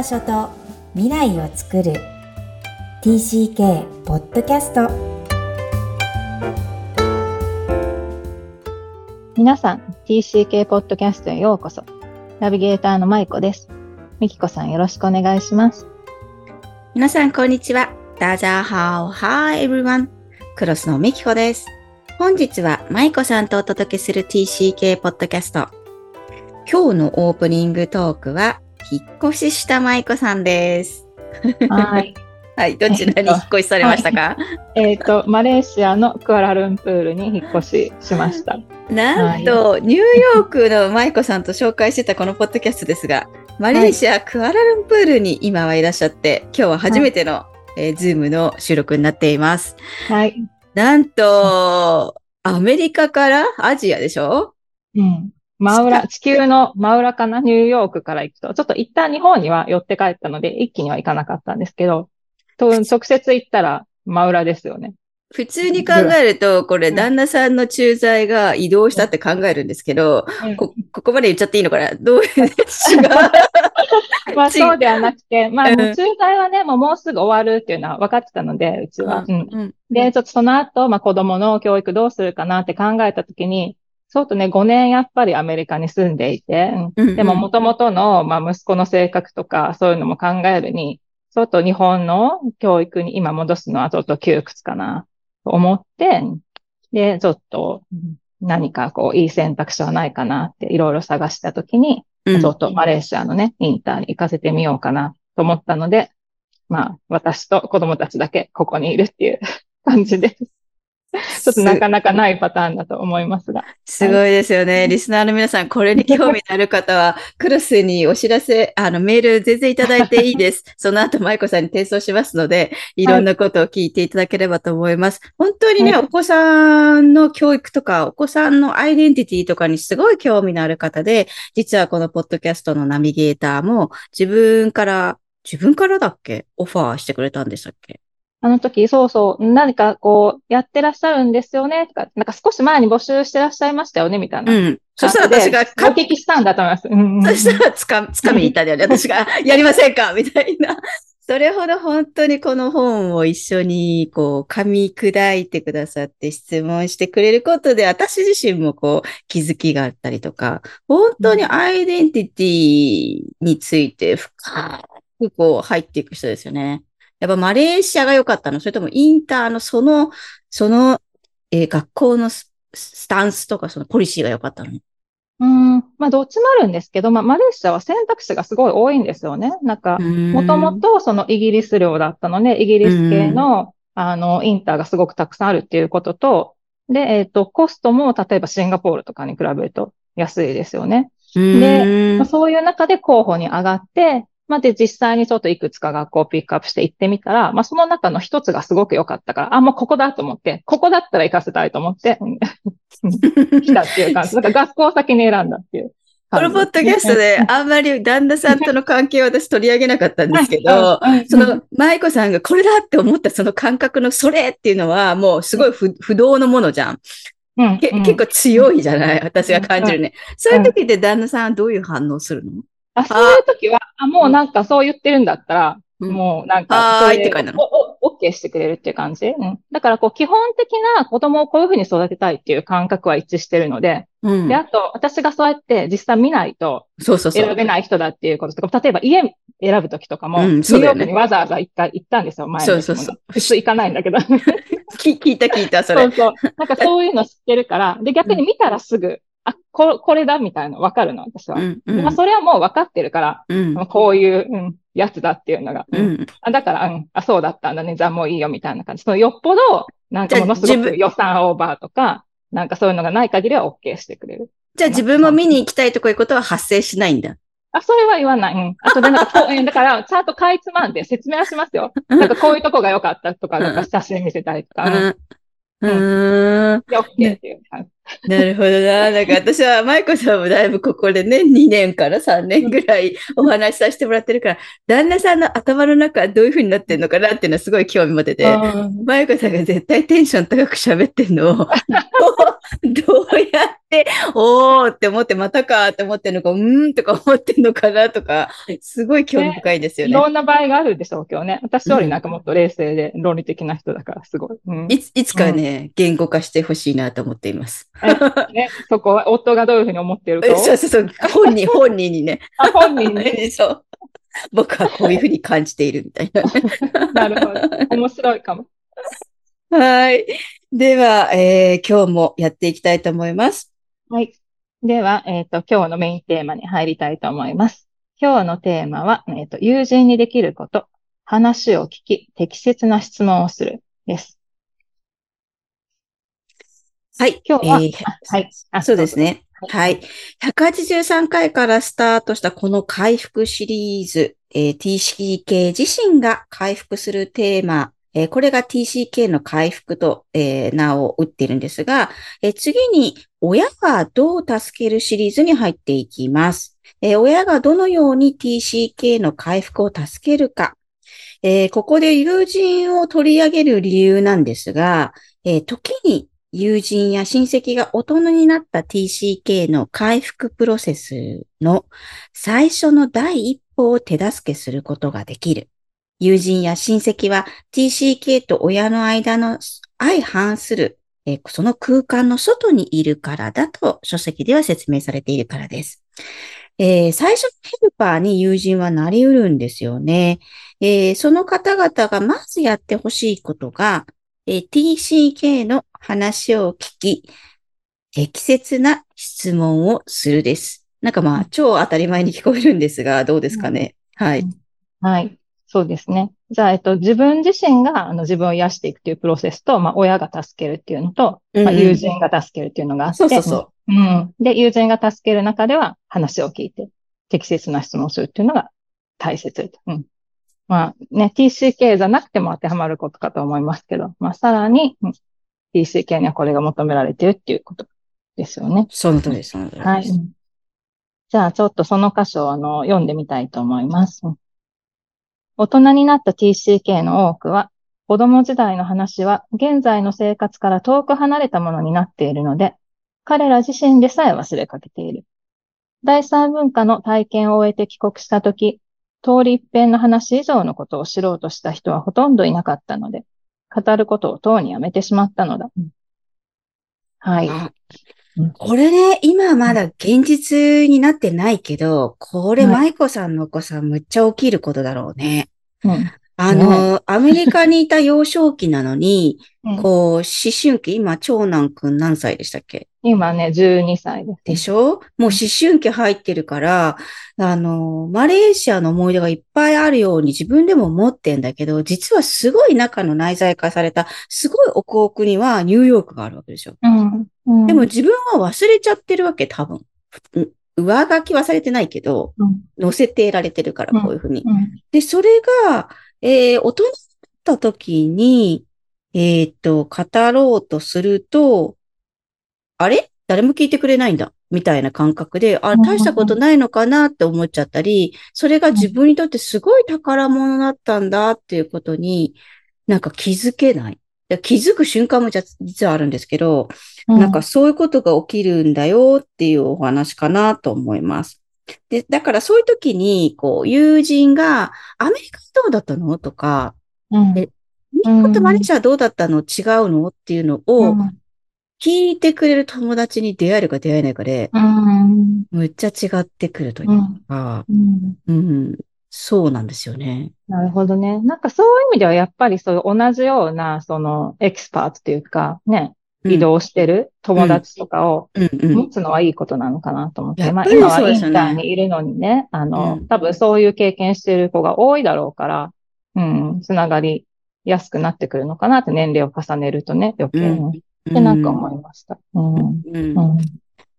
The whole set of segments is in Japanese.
場所と未来を作る。TCK ポッドキャスト皆さん TCK ポッドキャストへようこそ。ナビゲーターのまいこです。みきこさんよろしくお願いします。皆さんこんにちは。ダジャーハオ。Hi everyone クロスのみきこです。本日はまいこさんとお届けする TCK ポッドキャスト今日のオープニングトークは引っ越しした舞子さんです。はい。はい。どちらに引っ越しされましたか、えっ、ー、と、マレーシアのクアラルンプールに引っ越ししました。なんと、はい、ニューヨークの舞子さんと紹介してたこのポッドキャストですが、マレーシア、はい、クアラルンプールに今はいらっしゃって、今日は初めての、はい、えー、ズームの収録になっています。はい。なんと、アメリカからアジアでしょ？うん。真裏、地球の真裏かな？ニューヨークから行くと、ちょっと一旦日本には寄って帰ったので、一気には行かなかったんですけど、と直接行ったら真裏ですよね。普通に考えると、これ、旦那さんの駐在が移動したって考えるんですけど、うん、こ、ここまで言っちゃっていいのかな？どういう違う。まあそうではなくて、まあ、駐在はね、もうもうすぐ終わるっていうのは分かってたので、うちは。うん。うん、で、ちょっとその後、まあ子供の教育どうするかなって考えたときに、そうとね、5年やっぱりアメリカに住んでいて、でも元々の、まあ、息子の性格とかそういうのも考えるに、ちょっと日本の教育に今戻すのはちょっと窮屈かなと思って、で、ちょっと何かこういい選択肢はないかなっていろいろ探したときに、うん、ちょっとマレーシアのね、インターに行かせてみようかなと思ったので、まあ、私と子供たちだけここにいるっていう感じです。ちょっとなかなかないパターンだと思いますが。すごいですよね。はい、リスナーの皆さん、これに興味のある方は、クロスにお知らせ、あの、メール全然いただいていいです。その後、舞子さんに転送しますので、いろんなことを聞いていただければと思います。はい、本当にね、はい、お子さんの教育とか、お子さんのアイデンティティとかにすごい興味のある方で、実はこのポッドキャストのナビゲーターも、自分から、自分からだっけ？オファーしてくれたんでしたっけ？あの時、そうそう、何かこう、やってらっしゃるんですよね、とか、なんか少し前に募集してらっしゃいましたよね、みたいな。うん。そしたら私が、お聞きしたんだと思います。うん、そしたらつか、つかみに行ったんだよね。私が、やりませんか？みたいな。それほど本当にこの本を一緒にこう噛み砕いてくださって質問してくれることで私自身もこう気づきがあったりとか、本当にアイデンティティについて深くこう入っていく人ですよね。やっぱマレーシアが良かったの？それともインターのその、その、えー、学校のスタンスとかそのポリシーが良かったの？うん、まあ、どっちもあるんですけど、まあ、マレーシアは選択肢がすごい多いんですよね。なんか、もともとそのイギリス領だったので、イギリス系の、あの、インターがすごくたくさんあるっていうことと、で、えっ、ー、と、コストも、例えばシンガポールとかに比べると安いですよね。で、まあ、そういう中で候補に上がって、まあ、で、実際にちょっといくつか学校をピックアップして行ってみたら、まあ、その中の一つがすごく良かったから、あ、もうここだと思って、ここだったら行かせたいと思って、来たっていう感じ。だから学校を先に選んだっていう。このポッドキャストであんまり旦那さんとの関係を私取り上げなかったんですけど、その舞子さんがこれだって思ったその感覚のそれっていうのはもうすごい不動のものじゃん。うん、結構強いじゃない私が感じるね。そういう時って旦那さんはどういう反応するの？あ、そういう時は、あ、もうなんかそう言ってるんだったら、うん、もうなんか、はいって感じなの。オッケーしてくれるっていう感じ？うん。だからこう、基本的な子供をこういうふうに育てたいっていう感覚は一致してるので、うん、で、あと、私がそうやって実際見ないと、そうそうそう。選べない人だっていうこととか、例えば家選ぶ時とかも、うん、ニューヨークにわざわざ行った、行ったんですよ、前に。そうそうそう。普通行かないんだけど。聞いた聞いた、それ。そうそう。なんかそういうの知ってるから、で、逆に見たらすぐ、あ、ここれだみたいなわかるの、私は。うんうん、まあ、それはもう分かってるから、うん、こういう、うん、やつだっていうのが。うん、あだから、うん、あ、そうだったんだね、じゃあもういいよみたいな感じ。そのよっぽど、なんかものすごく予算オーバーとか、なんかそういうのがない限りは OK してくれる。じゃあ自分も見に行きたいとこいうことは発生しないんだ。あ、それは言わない。うん。あとでなんか、だから、ちゃんとかいつまんで説明はしますよ。なんかこういうとこが良かったとか、なんか写真見せたりとか。うん。うん。オッケーっていう感じ。なるほどな。なんか私は舞子さんもだいぶここでね、2年から3年ぐらいお話しさせてもらってるから、旦那さんの頭の中はどういう風になってるのかなっていうのはすごい興味持ってて、舞子さんが絶対テンション高く喋ってるのを、どうやって、おーって思って、またかって思ってるのか、うーんとか思ってんのかなとか、すごい興味深いですよね。ねいろんな場合があるでしょう今日ね。私よりなんかもっと冷静で論理的な人だから、すごい。うん、いついつかね、うん、言語化してほしいなと思っています。ね、そこは、夫がどういうふうに思ってるか。そうそうそう、本人、本人にね。あ、本人に。そう。僕はこういうふうに感じているみたいな、なるほど。面白いかも。はい。では、えー、今日もやっていきたいと思います。はい。では、えっ、ー、と、今日のメインテーマに入りたいと思います。今日のテーマは、えっ、ー、と、友人にできること、話を聞き、適切な質問をする、です。はい。今日は、えー、はい。あそうですね。はい。183回からスタートしたこの回復シリーズ、えー、TCK 自身が回復するテーマえー、これが TCK の回復と、えー、名を打っているんですが、えー、次に親がどう助けるシリーズに入っていきます。え親がどのように TCK の回復を助けるか。えここで友人を取り上げる理由なんですが、え時に友人や親戚が大人になった TCK の回復プロセスの最初の第一歩を手助けすることができる。友人や親戚は TCK と親の間の相反する、え、その空間の外にいるからだと書籍では説明されているからです。えー、最初のヘルパーに友人はなり得るんですよね。えー、その方々がまずやってほしいことが、え TCK の話を聞き、適切な質問をするです。なんかまあ、超当たり前に聞こえるんですが、どうですかね？はい。はい。そうですね。じゃあ、えっと、自分自身があの自分を癒していくというプロセスと、まあ、親が助けるっていうのと、うん、まあ、友人が助けるっていうのがあって、そうそうそう。うん。で、友人が助ける中では話を聞いて、適切な質問をするっていうのが大切。うん。まあね、TCK じゃなくても当てはまることかと思いますけど、まあさらに、うん、TCK にはこれが求められているっていうことですよね。その通りです。はい。じゃあちょっとその箇所をあの読んでみたいと思います。大人になった TCK の多くは、子供時代の話は現在の生活から遠く離れたものになっているので、彼ら自身でさえ忘れかけている。第三文化の体験を終えて帰国したとき、通り一遍の話以上のことを知ろうとした人はほとんどいなかったので、語ることをとうにやめてしまったのだ。はい。これね、今まだ現実になってないけど、これ、舞子さんのお子さんむっちゃ起きることだろうね。うん、あの、ね、アメリカにいた幼少期なのに、うん、こう、思春期、今、長男くん何歳でしたっけ？今ね、12歳です。でしょ？もう思春期入ってるから、あの、マレーシアの思い出がいっぱいあるように自分でも思ってんだけど、実はすごい中の内在化された、すごい奥奥にはニューヨークがあるわけでしょ。うん。うん、でも自分は忘れちゃってるわけ、多分。上書きはされてないけど、うん、載せてられてるから、こういうふうに。で、それが、えー、大人だった時に、えっ、と、語ろうとすると、あれ？誰も聞いてくれないんだ。みたいな感覚で、あ、大したことないのかなって思っちゃったり、それが自分にとってすごい宝物だったんだっていうことに、なんか気づけない。気づく瞬間も実はあるんですけど、なんかそういうことが起きるんだよっていうお話かなと思います。で、だからそういう時に、こう、友人が、アメリカどうだったの？とか、うん、え、日本とマレーシアどうだったの違うの？っていうのを、聞いてくれる友達に出会えるか出会えないかで、うん、むっちゃ違ってくるというか、うん、うん、そうなんですよね。なるほどね。なんかそういう意味ではやっぱりそういう同じような、そのエキスパートというか、ね、移動してる友達とかを持つのはいいことなのかなと思って。まあ今はインターにいるのにね、あの、多分そういう経験してる子が多いだろうから、うん、つながりやすくなってくるのかなって年齢を重ねるとね、余計に。ってなんか思いました。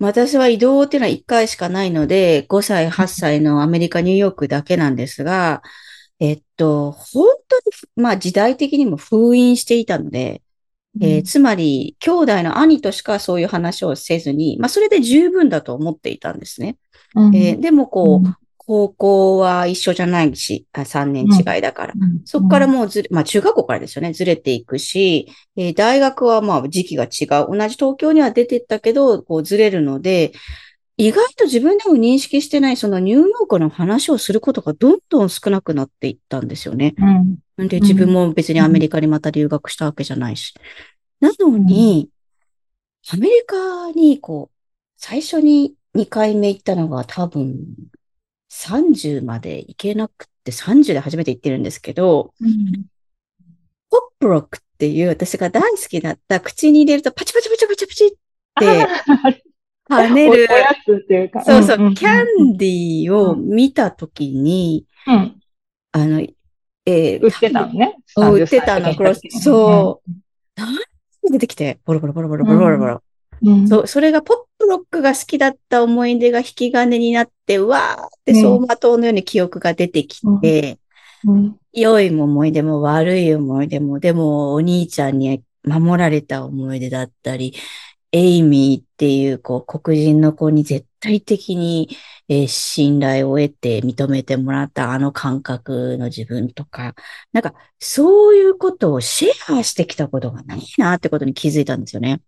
私は移動っていうのは1回しかないので、5歳、8歳のアメリカ、ニューヨークだけなんですが、えっと、本当に、まあ時代的にも封印していたので、えー、つまり、兄弟の兄としかそういう話をせずに、まあそれで十分だと思っていたんですね。うん、えー、でもこう、高校は一緒じゃないし、あ3年違いだから。うん、そこからもうずれ、まあ中学校からですよね、ずれていくし、えー、大学はまあ時期が違う。同じ東京には出てったけど、こうずれるので、意外と自分でも認識してないそのニューヨークの話をすることがどんどん少なくなっていったんですよね。うん、で、自分も別にアメリカにまた留学したわけじゃないし。なのに、アメリカにこう、最初に2回目行ったのが多分30まで行けなくて30で初めて行ってるんですけど、うん、ポップロックっていう私が大好きだった口に入れるとパチパチパチパチパチって 跳ねる。そうそう、キャンディーを見たときに、うん、あの、えー、売ってたのね。売ってたの、そう。何出てきて、ボロボロボロボロボロボロボロ。うん、そう、それがポップロックが好きだった思い出が引き金になって、うわーって走馬灯のように記憶が出てきて、うん、良い思い出も悪い思い出も、でもお兄ちゃんに守られた思い出だったり、エイミーっていう、こう、黒人の子に絶対的に、えー、信頼を得て認めてもらったあの感覚の自分とか、なんか、そういうことをシェアしてきたことがないなってことに気づいたんですよね。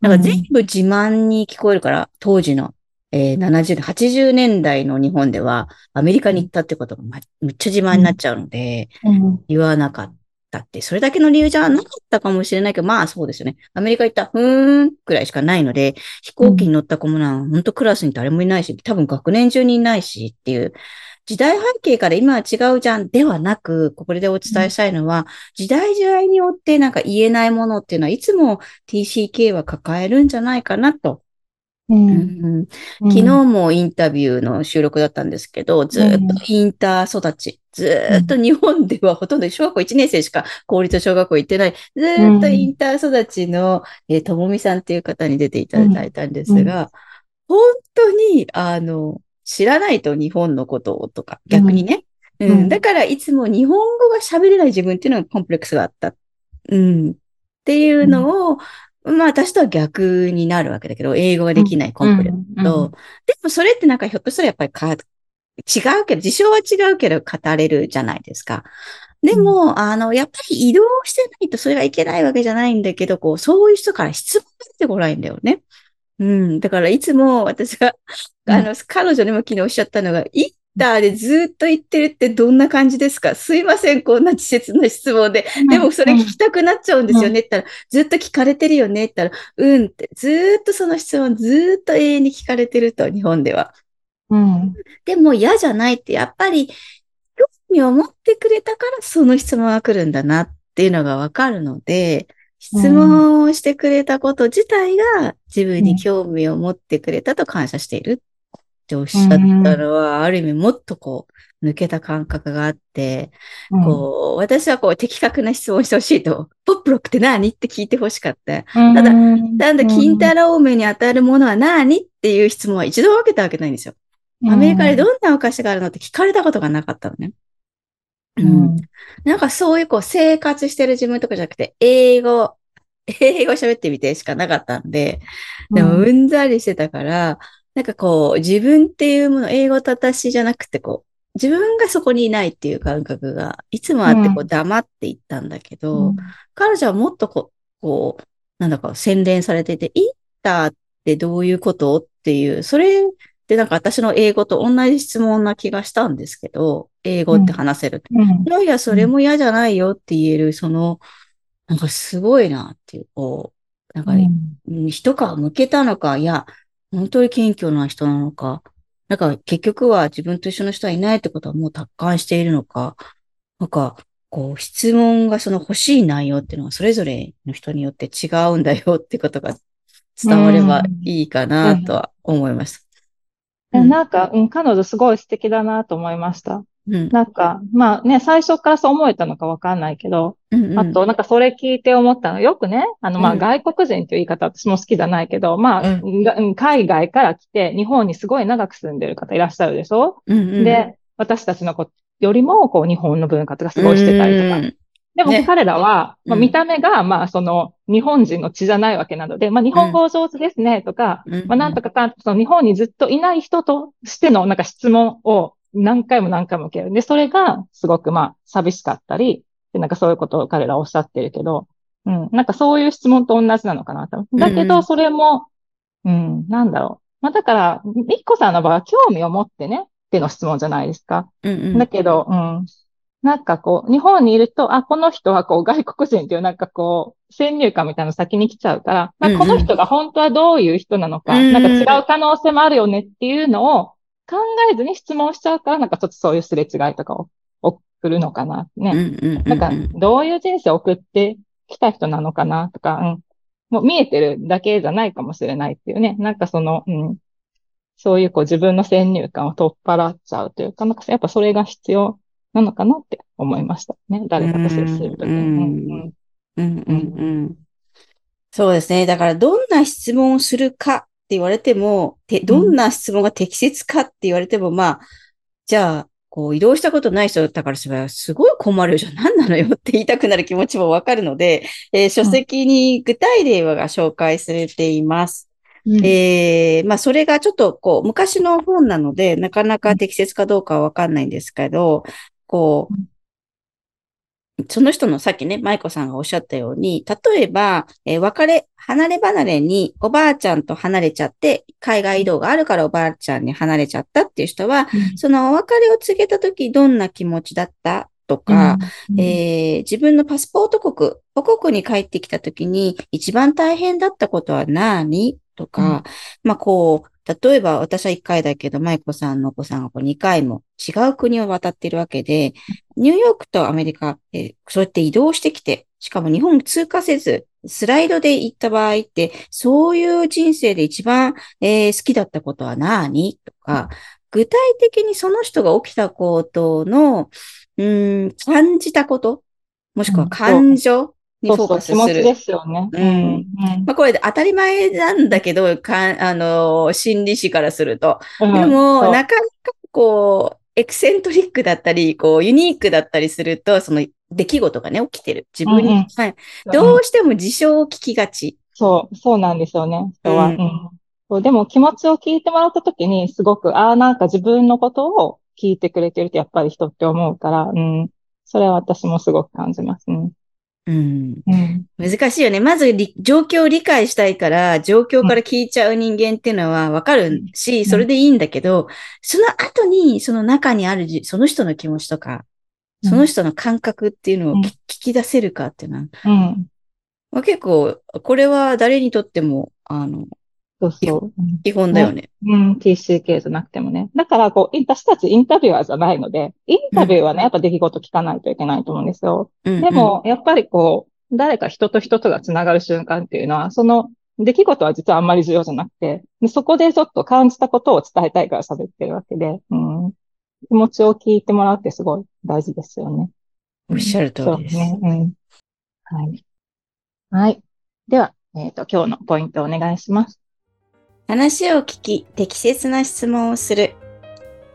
なんか全部自慢に聞こえるから、当時の、えー、70年、80年代の日本では、アメリカに行ったってことが、ま、めっちゃ自慢になっちゃうので、うん、言わなかった。って、それだけの理由じゃなかったかもしれないけど、まあそうですよね。アメリカ行ったふーんくらいしかないので、飛行機に乗った子もな、本当クラスに誰もいないし、多分学年中にいないしっていう、時代背景から今は違うじゃんではなく、ここでお伝えしたいのは、時代時代によってなんか言えないものっていうのはいつも TCK は抱えるんじゃないかなとうん。昨日もインタビューの収録だったんですけど、ずっとインター育ち、ずっと日本ではほとんど小学校1年生しか公立小学校行ってない、ずっとインター育ちの、えー、ともみさんっていう方に出ていただいたんですが、本当に、あの、知らないと日本のことをとか、逆にね。うん、だからいつも日本語が喋れない自分っていうのがコンプレックスがあった。うん。っていうのを、まあ私とは逆になるわけだけど、英語ができないコンプレックと、でもそれってなんかひょっとしたらやっぱりか違うけど、事象は違うけど語れるじゃないですか。でも、うん、あの、やっぱり移動してないとそれがいけないわけじゃないんだけど、こう、そういう人から質問が出てこないんだよね。うん。だからいつも私が、あの、彼女にも昨日おっしゃったのが、いターでずっと言ってるってどんな感じですか？すいません、こんな稚拙な質問で。でもそれ聞きたくなっちゃうんですよね。ったら、ずっと聞かれてるよねって言ったら、うんって、ずっとその質問ずっと永遠に聞かれてると、日本では。うん。でも嫌じゃないって、やっぱり、興味を持ってくれたからその質問が来るんだなっていうのがわかるので、質問をしてくれたこと自体が自分に興味を持ってくれたと感謝しているっておっしゃったのは、ある意味もっとこう、抜けた感覚があって、こう、私はこう、的確な質問してほしいと、ポップロックって何って聞いてほしかった。ただ、なんだ、金太郎梅に当たるものは何っていう質問は一度も受けたわけないんですよ。アメリカでどんなお菓子があるのって聞かれたことがなかったのね。うん。なんかそういうこう生活してる自分とかじゃなくて、英語、英語喋ってみてしかなかったんで、でもうんざりしてたから、なんかこう、自分っていうもの、英語と私じゃなくて、こう、自分がそこにいないっていう感覚が、いつもあってこう黙っていったんだけど、うん、彼女はもっとこう、こう、なんだか洗練されてて、インターってどういうことっていう、それってなんか私の英語と同じ質問な気がしたんですけど、英語って話せる。うん、いやいや、それも嫌じゃないよって言える、その、なんかすごいなっていう、こう、なんかね、うん、一皮向けたのか、いや、本当に謙虚な人なのか、なんか結局は自分と一緒の人はいないってことはもう達観しているのか、なんか、こう、質問がその欲しい内容っていうのはそれぞれの人によって違うんだよってことが伝わればいいかなとは思いました。うん、なんか、うん、彼女すごい素敵だなと思いました。うん、なんか、まあね、最初からそう思えたのかわかんないけど、うんうん、あと、なんかそれ聞いて思ったの。よくね、あの、まあ、外国人という言い方私も好きじゃないけど、まあ、うん、海外から来て日本にすごい長く住んでる方いらっしゃるでしょ、うんうん、で、私たちの子よりも、こう、日本の文化とかすごいしてたりとか。うんでも彼らは、ね、まあ、見た目が、まあ、その、日本人の血じゃないわけなので、まあ、日本語上手ですね、とか、まあ、なんとかか、その日本にずっといない人としての、なんか質問を、何回も何回も受ける。で、それがすごくまあ寂しかったり、でなんかそういうことを彼らおっしゃってるけど、うん、なんかそういう質問と同じなのかなと。だけど、それも、うん、うん、なんだろう。まあだから、みっこさんの場合は興味を持ってね、っての質問じゃないですか。うんうん、だけど、うん。なんかこう、日本にいると、あ、この人はこう外国人っていうなんかこう、先入観みたいなの先に来ちゃうから、まあ、この人が本当はどういう人なのか、うんうん、なんか違う可能性もあるよねっていうのを考えずに質問しちゃうから、なんかちょっとそういうすれ違いとかを送るのかな？ね。なんか、どういう人生を送ってきた人なのかなとか、うん。もう見えてるだけじゃないかもしれないっていうね。なんかその、うん。そういうこう自分の先入観を取っ払っちゃうというか、なんかやっぱそれが必要なのかなって思いましたね。誰かと接するときに。うんうんうんそうですね。だからどんな質問をするかって言われても、てどんな質問が適切かって言われても、まあ、じゃあ、こう移動したことない人だったからすごい困るじゃん。何なのよって言いたくなる気持ちもわかるので、えー、書籍に具体例が紹介されています。うん、えー、まあ、それがちょっと、こう、昔の本なので、なかなか適切かどうかはわかんないんですけど、こう、その人のさっきね、舞子さんがおっしゃったように、例えば、えー、別れ、離れ離れにおばあちゃんと離れちゃって、海外移動があるからおばあちゃんに離れちゃったっていう人は、うん、そのお別れを告げた時どんな気持ちだったとか、うん、えー、自分のパスポート国、母国に帰ってきた時に一番大変だったことは何とか、うん、まあこう、例えば私は1回だけど、舞子さんのお子さんがこう2回も違う国を渡っているわけで、ニューヨークとアメリカ、えそうやって移動してきて、しかも日本通過せず、スライドで行った場合って、そういう人生で一番、えー、好きだったことは何とか、具体的にその人が起きたことの、うん、感じたこともしくは感情、にフォーカスする。そうそう気持ちですよね。うん。まあこれ当たり前なんだけど、かあの、心理師からすると。でも、なかなかこう、エクセントリックだったり、こう、ユニークだったりすると、その出来事がね、起きてる。自分に。うん、はい。どうしても事象を聞きがち。そう、そうなんですよね、人は。うん、そう。でも気持ちを聞いてもらったときに、すごく、ああ、なんか自分のことを聞いてくれてるってやっぱり人って思うから、うん。それは私もすごく感じます。うん。うん、難しいよね。まず状況を理解したいから、状況から聞いちゃう人間っていうのはわかるし、それでいいんだけど、その後にその中にあるその人の気持ちとか、その人の感覚っていうのを聞き出せるかっていうのは、うん。まあ、結構、これは誰にとっても、あの、そうそう。基本だよね。うん、TCK じゃなくてもね。だから、こう、私たちインタビュアーじゃないので、インタビューはね、やっぱ出来事聞かないといけないと思うんですよ。うん、でも、やっぱりこう、誰か人と人とが繋がる瞬間っていうのは、その出来事は実はあんまり重要じゃなくて、そこでちょっと感じたことを伝えたいから喋ってるわけで、うん、気持ちを聞いてもらうってすごい大事ですよね。おっしゃる通りです。ね。うん。はい。はい。では、えっ、ー、と、今日のポイントをお願いします。話を聞き、適切な質問をする。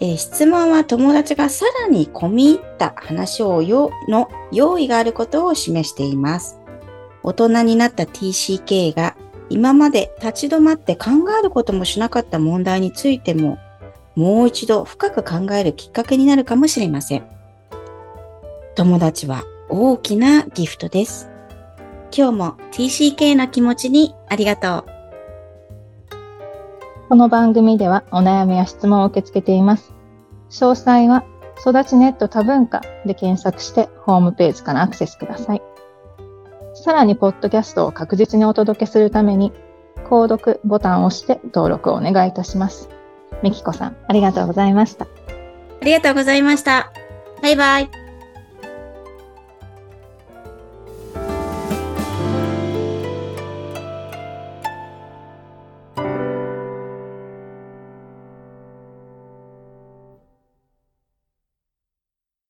えー、質問は友達がさらに込み入った話をよの用意があることを示しています。大人になった TCK が今まで立ち止まって考えることもしなかった問題についてももう一度深く考えるきっかけになるかもしれません。友達は大きなギフトです。今日も TCK の気持ちにありがとう。この番組ではお悩みや質問を受け付けています。詳細は育ちネット多文化で検索してホームページからアクセスください。さらに、ポッドキャストを確実にお届けするために、購読ボタンを押して登録をお願いいたします。みきこさん、ありがとうございました。ありがとうございました。バイバイ。